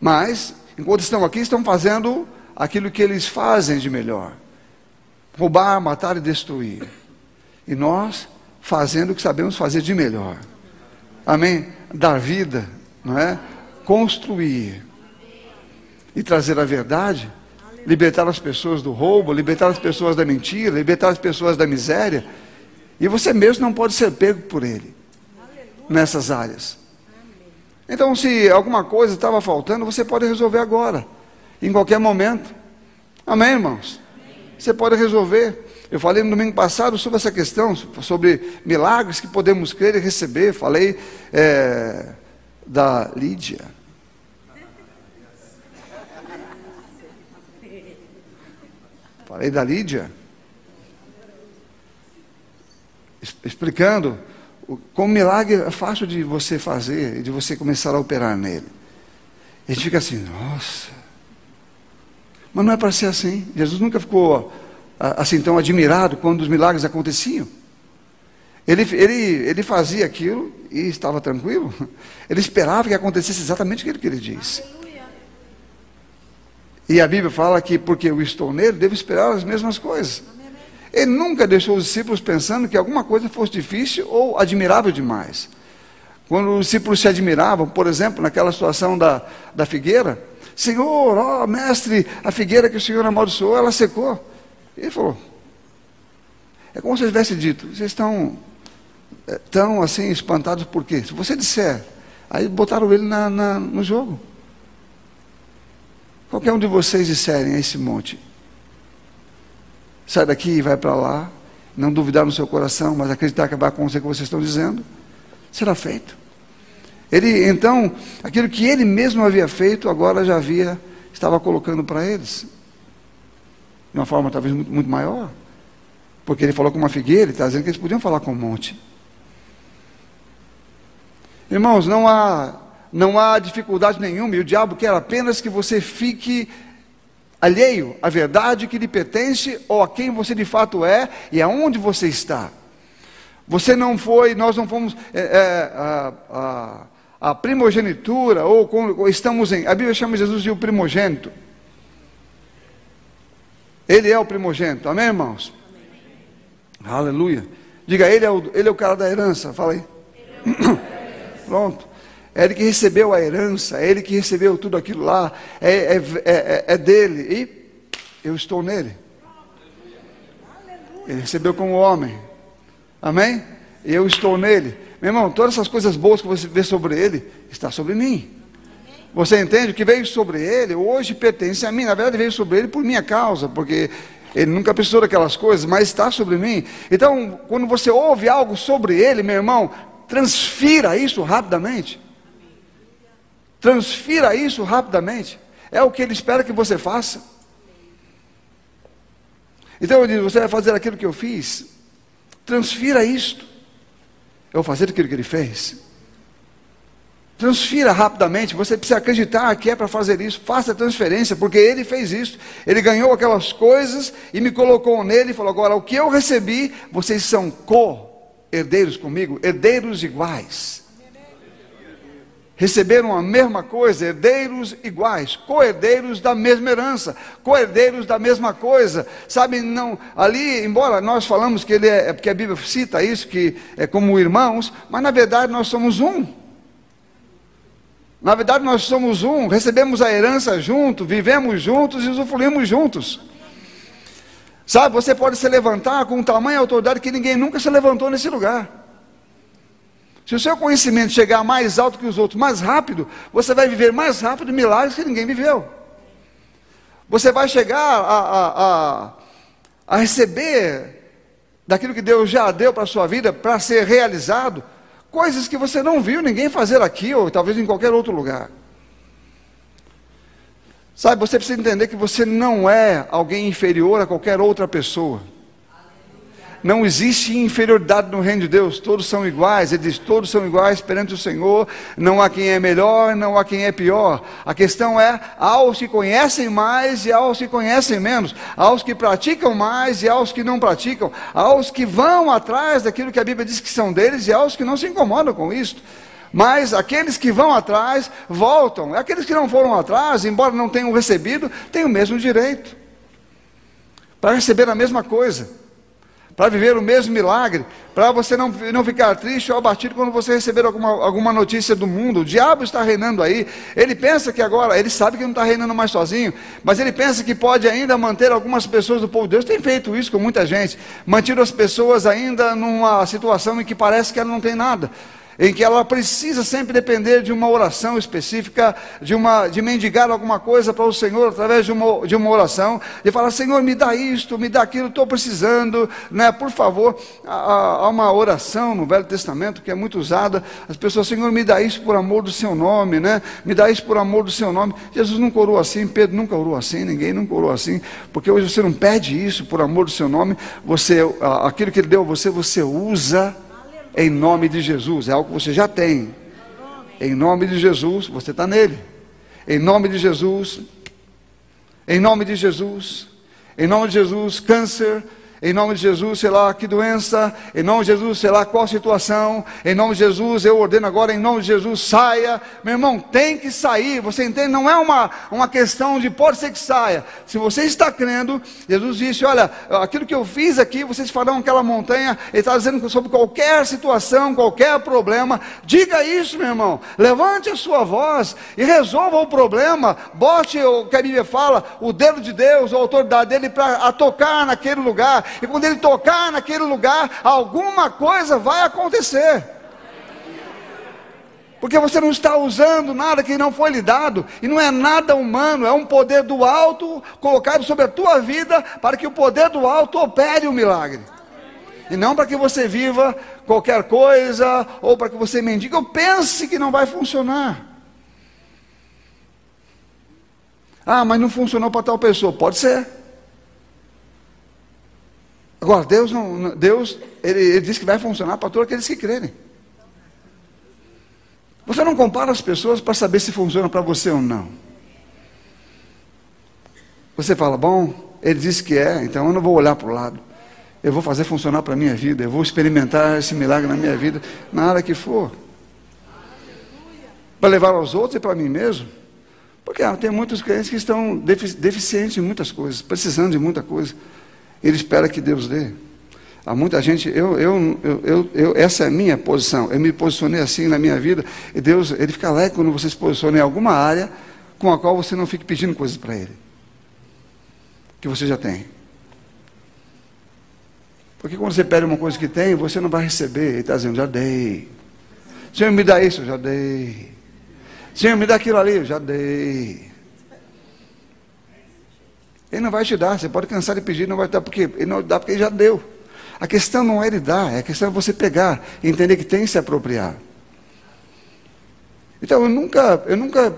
Mas, enquanto estão aqui, estão fazendo aquilo que eles fazem de melhor: roubar, matar e destruir. E nós fazendo o que sabemos fazer de melhor. Amém? Dar vida, não é? Construir e trazer a verdade, libertar as pessoas do roubo, libertar as pessoas da mentira, libertar as pessoas da miséria. E você mesmo não pode ser pego por ele nessas áreas. Então, se alguma coisa estava faltando, você pode resolver agora, em qualquer momento. Amém, irmãos? Você pode resolver. Eu falei no domingo passado sobre essa questão, sobre milagres que podemos crer e receber. Falei. É, da Lídia. Falei da Lídia. Explicando como milagre é fácil de você fazer, de você começar a operar nele. E a gente fica assim, nossa. Mas não é para ser assim. Jesus nunca ficou assim tão admirado quando os milagres aconteciam. Ele, ele, ele fazia aquilo e estava tranquilo. Ele esperava que acontecesse exatamente aquilo que ele disse. E a Bíblia fala que porque eu estou nele, devo esperar as mesmas coisas. Ele nunca deixou os discípulos pensando que alguma coisa fosse difícil ou admirável demais. Quando os discípulos se admiravam, por exemplo, naquela situação da, da figueira, Senhor, ó mestre, a figueira que o Senhor amaldiçoou, ela secou. Ele falou, é como se eu tivesse dito, vocês estão tão assim espantados por quê? Se você disser, aí botaram ele na, na, no jogo. Qualquer um de vocês disserem a esse monte, sai daqui e vai para lá, não duvidar no seu coração, mas acreditar que vai acontecer o que vocês estão dizendo, será feito. Ele, então, aquilo que ele mesmo havia feito, agora já havia, estava colocando para eles, de uma forma talvez muito, muito maior, porque ele falou com uma figueira, ele está dizendo que eles podiam falar com um monte. Irmãos, não há, não há dificuldade nenhuma, e o diabo quer apenas que você fique alheio à verdade que lhe pertence ou a quem você de fato é e aonde você está. Você não foi, nós não fomos é, é, a, a, a, primogenitura, ou, ou, estamos em. A Bíblia chama Jesus de o primogênito. Ele é o primogênito, amém, irmãos? Amém. Aleluia. Diga, ele é, o, ele é o cara da herança, fala aí. Pronto. É ele que recebeu a herança, é ele que recebeu tudo aquilo lá, é, é, é, é dele, e eu estou nele. Ele recebeu como homem. Amém? E eu estou nele. Meu irmão, todas essas coisas boas que você vê sobre ele, está sobre mim. Você entende? O que veio sobre ele, hoje pertence a mim. Na verdade, veio sobre ele por minha causa, porque ele nunca precisou daquelas coisas, mas está sobre mim. Então, quando você ouve algo sobre ele, meu irmão, transfira isso rapidamente. Transfira isso rapidamente. É o que ele espera que você faça. Então eu digo: você vai fazer aquilo que eu fiz? Transfira isto. Eu vou fazer aquilo que ele fez. Transfira rapidamente, você precisa acreditar que é para fazer isso, faça a transferência, porque ele fez isso, ele ganhou aquelas coisas e me colocou nele e falou: agora o que eu recebi, vocês são co-herdeiros comigo, herdeiros iguais receberam a mesma coisa, herdeiros iguais, co-herdeiros da mesma herança, co-herdeiros da mesma coisa. Sabe, não, ali, embora nós falamos que ele é, é, porque a Bíblia cita isso, que é como irmãos, mas na verdade nós somos um. Na verdade nós somos um, recebemos a herança junto, vivemos juntos e usufruímos juntos. Sabe, você pode se levantar com tamanho autoridade que ninguém nunca se levantou nesse lugar. Se o seu conhecimento chegar mais alto que os outros, mais rápido, você vai viver mais rápido milagres que ninguém viveu. Você vai chegar a, a, a, a receber daquilo que Deus já deu para a sua vida para ser realizado, coisas que você não viu ninguém fazer aqui ou talvez em qualquer outro lugar. Sabe, você precisa entender que você não é alguém inferior a qualquer outra pessoa. Não existe inferioridade no reino de Deus, todos são iguais. Ele diz: todos são iguais perante o Senhor, não há quem é melhor, não há quem é pior. A questão é: há os que conhecem mais e há os que conhecem menos, há os que praticam mais e há os que não praticam, há os que vão atrás daquilo que a Bíblia diz que são deles e há os que não se incomodam com isso. Mas aqueles que vão atrás voltam. Aqueles que não foram atrás, embora não tenham recebido, têm o mesmo direito para receber a mesma coisa para viver o mesmo milagre, para você não, não ficar triste ou abatido quando você receber alguma, alguma notícia do mundo. O diabo está reinando aí. Ele pensa que agora, ele sabe que não está reinando mais sozinho, mas ele pensa que pode ainda manter algumas pessoas do povo de Deus. Tem feito isso com muita gente, mantido as pessoas ainda numa situação em que parece que ela não tem nada em que ela precisa sempre depender de uma oração específica, de, uma, de mendigar alguma coisa para o Senhor através de uma, de uma oração, de falar: Senhor, me dá isto, me dá aquilo, estou precisando, né? por favor. Há, há, uma oração no Velho Testamento que é muito usada, as pessoas, Senhor, me dá isso por amor do seu nome, né? me dá isso por amor do seu nome. Jesus nunca orou assim, Pedro nunca orou assim, ninguém nunca orou assim, porque hoje você não pede isso por amor do seu nome, você, aquilo que ele deu a você, você usa em nome de Jesus. É algo que você já tem. Em nome de Jesus, você está nele. Em nome de Jesus. Em nome de Jesus. Em nome de Jesus, câncer, em nome de Jesus, sei lá que doença, em nome de Jesus, sei lá qual situação, em nome de Jesus, eu ordeno agora, em nome de Jesus, saia. Meu irmão, tem que sair, você entende? Não é uma, uma questão de pode ser que saia. Se você está crendo, Jesus disse: Olha, aquilo que eu fiz aqui, vocês farão aquela montanha. Ele está dizendo sobre qualquer situação, qualquer problema. Diga isso, meu irmão. Levante a sua voz e resolva o problema. Bote o que a Bíblia fala, o dedo de Deus, a autoridade dele para tocar naquele lugar e quando ele tocar naquele lugar, alguma coisa vai acontecer. Porque você não está usando nada que não foi lhe dado, e não é nada humano, é um poder do alto colocado sobre a tua vida para que o poder do alto opere o milagre. E não para que você viva qualquer coisa, ou para que você mendigue, ou pense que não vai funcionar. Ah, mas não funcionou para tal pessoa. Pode ser. Agora, Deus, não, Deus ele, ele diz que vai funcionar para todos aqueles que crerem. Você não compara as pessoas para saber se funciona para você ou não. Você fala, bom, ele disse que é, então eu não vou olhar para o lado. Eu vou fazer funcionar para a minha vida, eu vou experimentar esse milagre na minha vida, na área que for. Para levar aos outros e para mim mesmo. Porque ah, tem muitos crentes que estão deficientes em muitas coisas, precisando de muita coisa. Ele espera que Deus dê. Há muita gente, eu, eu, eu, eu, essa é a minha posição. Eu me posicionei assim na minha vida. E Deus, Ele fica alegre quando você se posiciona em alguma área com a qual você não fique pedindo coisas para Ele. Que você já tem. Porque quando você pede uma coisa que tem, você não vai receber. Ele está dizendo, já dei. Senhor, me dá isso, já dei. Senhor, me dá aquilo ali, já dei. Ele não vai te dar, você pode cansar de pedir, não vai dar, porque ele não dá porque ele já deu. A questão não é ele dar, a questão é você pegar entender que tem que se apropriar. Então eu nunca, eu nunca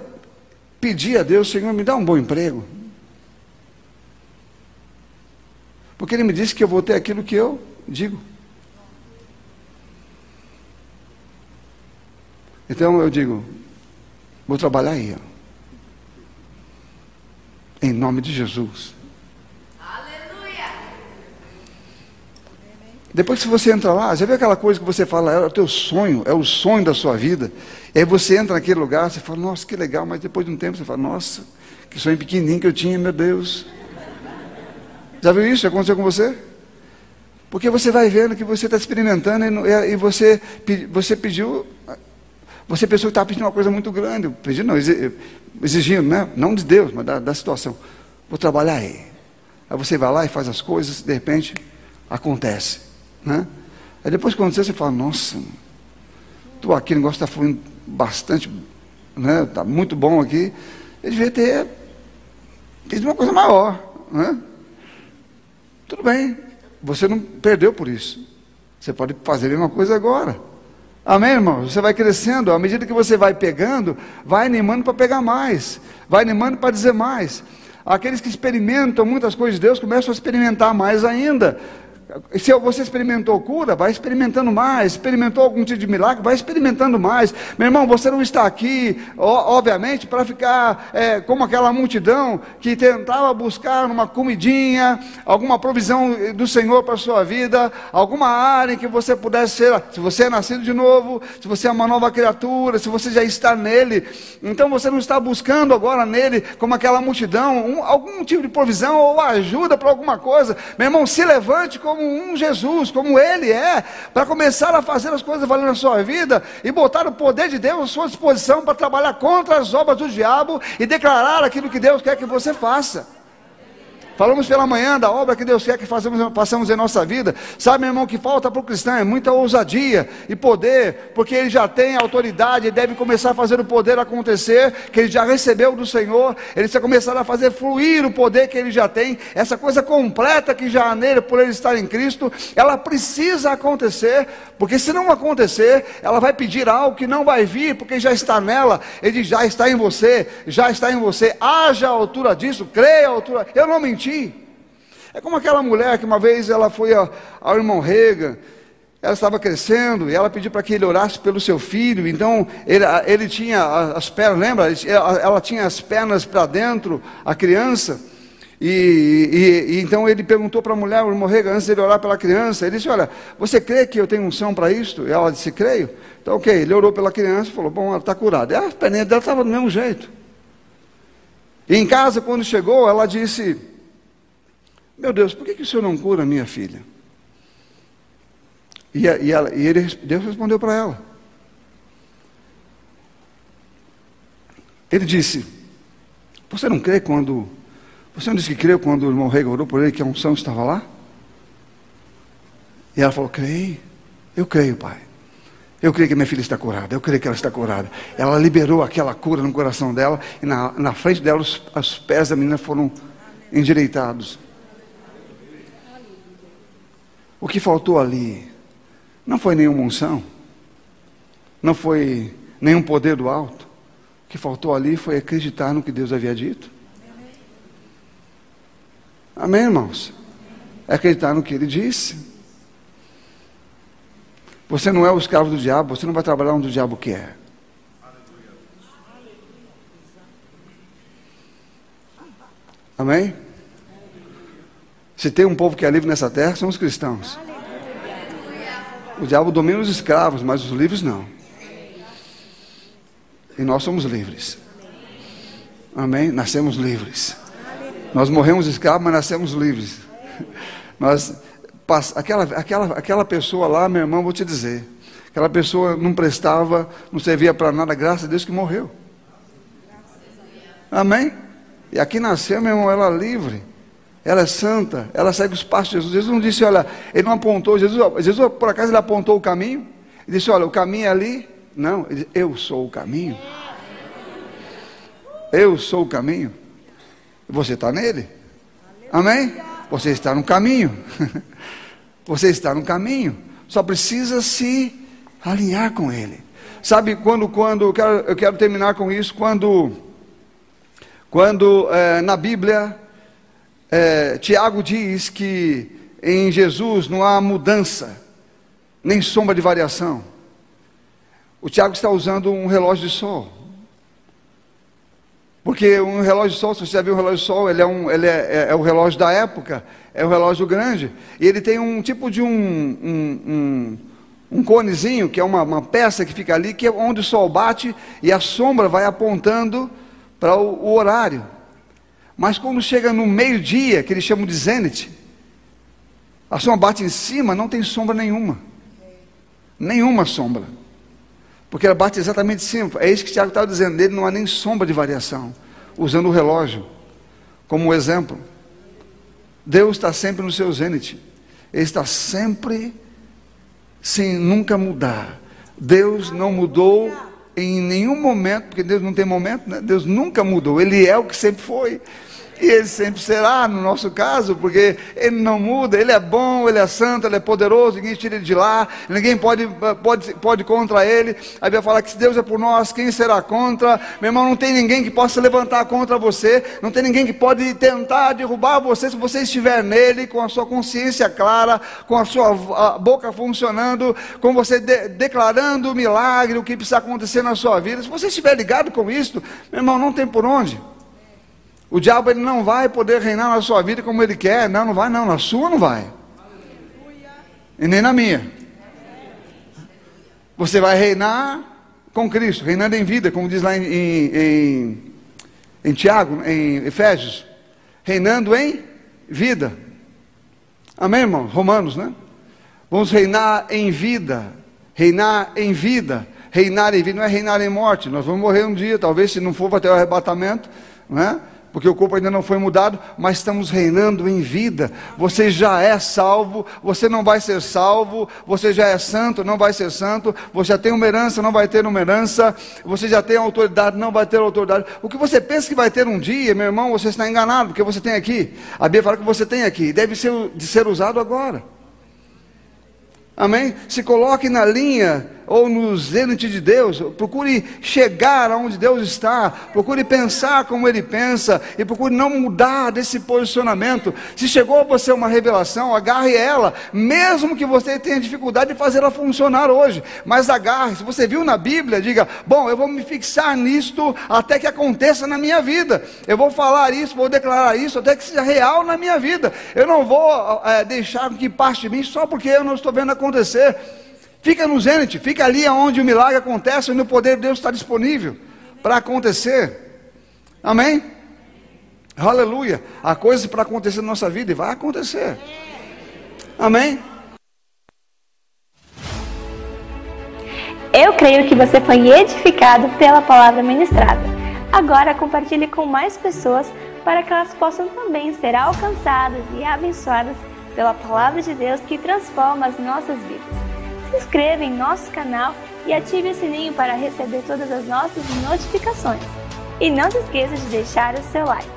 pedi a Deus, Senhor, me dá um bom emprego. Porque Ele me disse que eu vou ter aquilo que eu digo. Então eu digo, vou trabalhar aí. Ó. Em nome de Jesus. Aleluia! Depois que você entra lá, já viu aquela coisa que você fala, é o teu sonho, é o sonho da sua vida. E aí você entra naquele lugar, você fala, nossa, que legal, mas depois de um tempo você fala, nossa, que sonho pequenininho que eu tinha, meu Deus. Já viu isso? Já aconteceu com você? Porque você vai vendo que você está experimentando e, e, você, você pediu, você pensou que estava pedindo uma coisa muito grande, pedindo não, exigindo, né? não de Deus, mas da, da situação. Vou trabalhar aí. Aí você vai lá e faz as coisas, de repente acontece. Né? Aí depois quando você, você fala, nossa, estou aqui, o negócio está fluindo bastante, né? Está muito bom aqui. Eu devia ter pedido uma coisa maior. Né? Tudo bem, você não perdeu por isso. Você pode fazer a mesma coisa agora. Amém, irmão? Você vai crescendo, à medida que você vai pegando, vai animando para pegar mais, vai animando para dizer mais. Aqueles que experimentam muitas coisas de Deus começam a experimentar mais ainda. Se você experimentou cura, vai experimentando mais. Experimentou algum tipo de milagre, vai experimentando mais. Meu irmão, você não está aqui, obviamente, para ficar é, como aquela multidão que tentava buscar uma comidinha, alguma provisão do Senhor para a sua vida, alguma área em que você pudesse ser. Se você é nascido de novo, se você é uma nova criatura, se você já está nele, então você não está buscando agora nele como aquela multidão, um, algum tipo de provisão ou ajuda para alguma coisa. Meu irmão, se levante como como um Jesus, como Ele é, para começar a fazer as coisas valer na sua vida e botar o poder de Deus à sua disposição para trabalhar contra as obras do diabo e declarar aquilo que Deus quer que você faça. Falamos pela manhã da obra que Deus quer que façamos, façamos em nossa vida. Sabe, meu irmão, que falta para o cristão é muita ousadia e poder, porque ele já tem autoridade, ele deve começar a fazer o poder acontecer, que ele já recebeu do Senhor, ele precisa começar a fazer fluir o poder que ele já tem, essa coisa completa que já há nele, por ele estar em Cristo, ela precisa acontecer, porque se não acontecer, ela vai pedir algo que não vai vir, porque já está nela, ele já está em você, já está em você, haja a altura disso, creia a altura, eu não menti é como aquela mulher que uma vez ela foi ao, irmão Reagan, ela estava crescendo e ela pediu para que ele orasse pelo seu filho. Então ele, ele tinha as pernas, lembra? Ela, tinha as pernas para dentro, a criança. E, e, e, então ele perguntou para a mulher, o irmão Reagan, antes de ele orar pela criança, ele disse: Olha, você crê que eu tenho unção para isto? E ela disse: Creio. Então, ok, ele orou pela criança e falou: Bom, ela está curada. E a perninha dela estava do mesmo jeito. E em casa, quando chegou, ela disse: Meu Deus, por que, que o senhor não cura minha filha? E, e, ela, e ele, Deus respondeu para ela. Ele disse: Você não crê quando. Você não disse que creu quando o irmão Rei orou por ele que a unção estava lá? E ela falou: Creio, eu creio, pai. Eu creio que minha filha está curada, eu creio que ela está curada. Ela liberou aquela cura no coração dela, e na, na frente dela os, os pés da menina foram endireitados. O que faltou ali não foi nenhuma unção, não foi nenhum poder do alto. O que faltou ali foi acreditar no que Deus havia dito. Amém, irmãos? É acreditar no que ele disse. Você não é o escravo do diabo, você não vai trabalhar onde o diabo quer. Amém? Se tem um povo que é livre nessa terra, são os cristãos. O diabo domina os escravos, mas os livres não. E nós somos livres. Amém? Nascemos livres. Nós morremos escravos, mas nascemos livres. Nós aquela, aquela, aquela pessoa lá, meu irmão, vou te dizer, aquela pessoa não prestava, não servia para nada, graças a Deus que morreu. Amém? E aqui nasceu, meu irmão, ela livre. Ela é santa, ela segue os passos de Jesus. Jesus não disse, olha, ele não apontou, Jesus, Jesus por acaso ele apontou o caminho? Ele disse, olha, o caminho é ali. Não, ele disse, eu sou o caminho. Eu sou o caminho. Você está nele? Amém? Você está no caminho. Você está no caminho. Só precisa se alinhar com ele. Sabe quando, quando eu quero, eu quero terminar com isso, quando, quando é, na Bíblia é, Tiago diz que em Jesus não há mudança, nem sombra de variação. O Tiago está usando um relógio de sol. Porque um relógio de sol, se você já viu um relógio de sol, ele é, um, ele é, é, é o relógio da época, é um relógio grande, e ele tem um tipo de um, um, um, um conezinho, que é uma, uma, peça que fica ali, que é onde o sol bate e a sombra vai apontando para o, o horário. Mas quando chega no meio-dia, que eles chamam de zênite, a sombra bate em cima, não tem sombra nenhuma. Nenhuma sombra. Porque ela bate exatamente em cima. É isso que Tiago estava dizendo. Nele não há nem sombra de variação. Usando o relógio como exemplo. Deus está sempre no seu zênite. Ele está sempre sem nunca mudar. Deus não mudou em nenhum momento, porque Deus não tem momento, né? Deus nunca mudou. Ele é o que sempre foi. E ele sempre será, no nosso caso, porque ele não muda, ele é bom, ele é santo, ele é poderoso, ninguém tira ele de lá, ninguém pode, pode, pode contra ele. Aí vai falar que se Deus é por nós, quem será contra? Meu irmão, não tem ninguém que possa levantar contra você, não tem ninguém que pode tentar derrubar você se você estiver nele, com a sua consciência clara, com a sua boca funcionando, com você de, declarando o milagre, o que precisa acontecer na sua vida. Se você estiver ligado com isso, meu irmão, não tem por onde. O diabo ele não vai poder reinar na sua vida como ele quer. Não, não vai, não. Na sua não vai. E nem na minha. Você vai reinar com Cristo, reinando em vida, como diz lá em, em, em, em Tiago, em Efésios. Reinando em vida. Amém, irmão? Romanos, né? Vamos reinar em vida. Reinar em vida. Reinar em vida não é reinar em morte. Nós vamos morrer um dia, talvez, se não for ter o arrebatamento, não é? Porque o corpo ainda não foi mudado, mas estamos reinando em vida. Você já é salvo, você não vai ser salvo, você já é santo, não vai ser santo, você já tem uma herança, não vai ter uma herança, você já tem autoridade, não vai ter autoridade. O que você pensa que vai ter um dia, meu irmão, você está enganado, porque você tem aqui. A Bíblia fala que você tem aqui, deve ser de ser usado agora. Amém? Se coloque na linha ou no zênite de Deus, procure chegar aonde Deus está, procure pensar como Ele pensa e procure não mudar desse posicionamento. Se chegou a você uma revelação, agarre ela, mesmo que você tenha dificuldade de fazer ela funcionar hoje, mas agarre. Se você viu na Bíblia, diga: Bom, eu vou me fixar nisto até que aconteça na minha vida. Eu vou falar isso, vou declarar isso até que seja real na minha vida. Eu não vou é, deixar que parte de mim só porque eu não estou vendo acontecer. Fica no zênite, fica ali onde o milagre acontece, onde o poder de Deus está disponível para acontecer. Amém? Aleluia. Há coisas para acontecer na nossa vida e vai acontecer. Amém? Eu creio que você foi edificado pela palavra ministrada. Agora compartilhe com mais pessoas para que elas possam também ser alcançadas e abençoadas pela palavra de Deus que transforma as nossas vidas se inscreva em nosso canal e ative o sininho para receber todas as nossas notificações. E não se esqueça de deixar o seu like.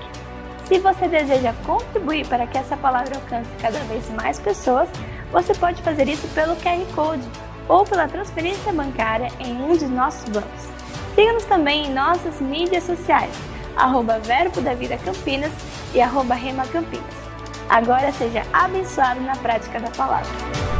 Se você deseja contribuir para que essa palavra alcance cada vez mais pessoas, você pode fazer isso pelo QR Code ou pela transferência bancária em um de nossos bancos. Siga-nos também em nossas mídias sociais, arroba Verbo da Vida Campinas e arroba Rema Campinas. Agora seja abençoado na prática da palavra.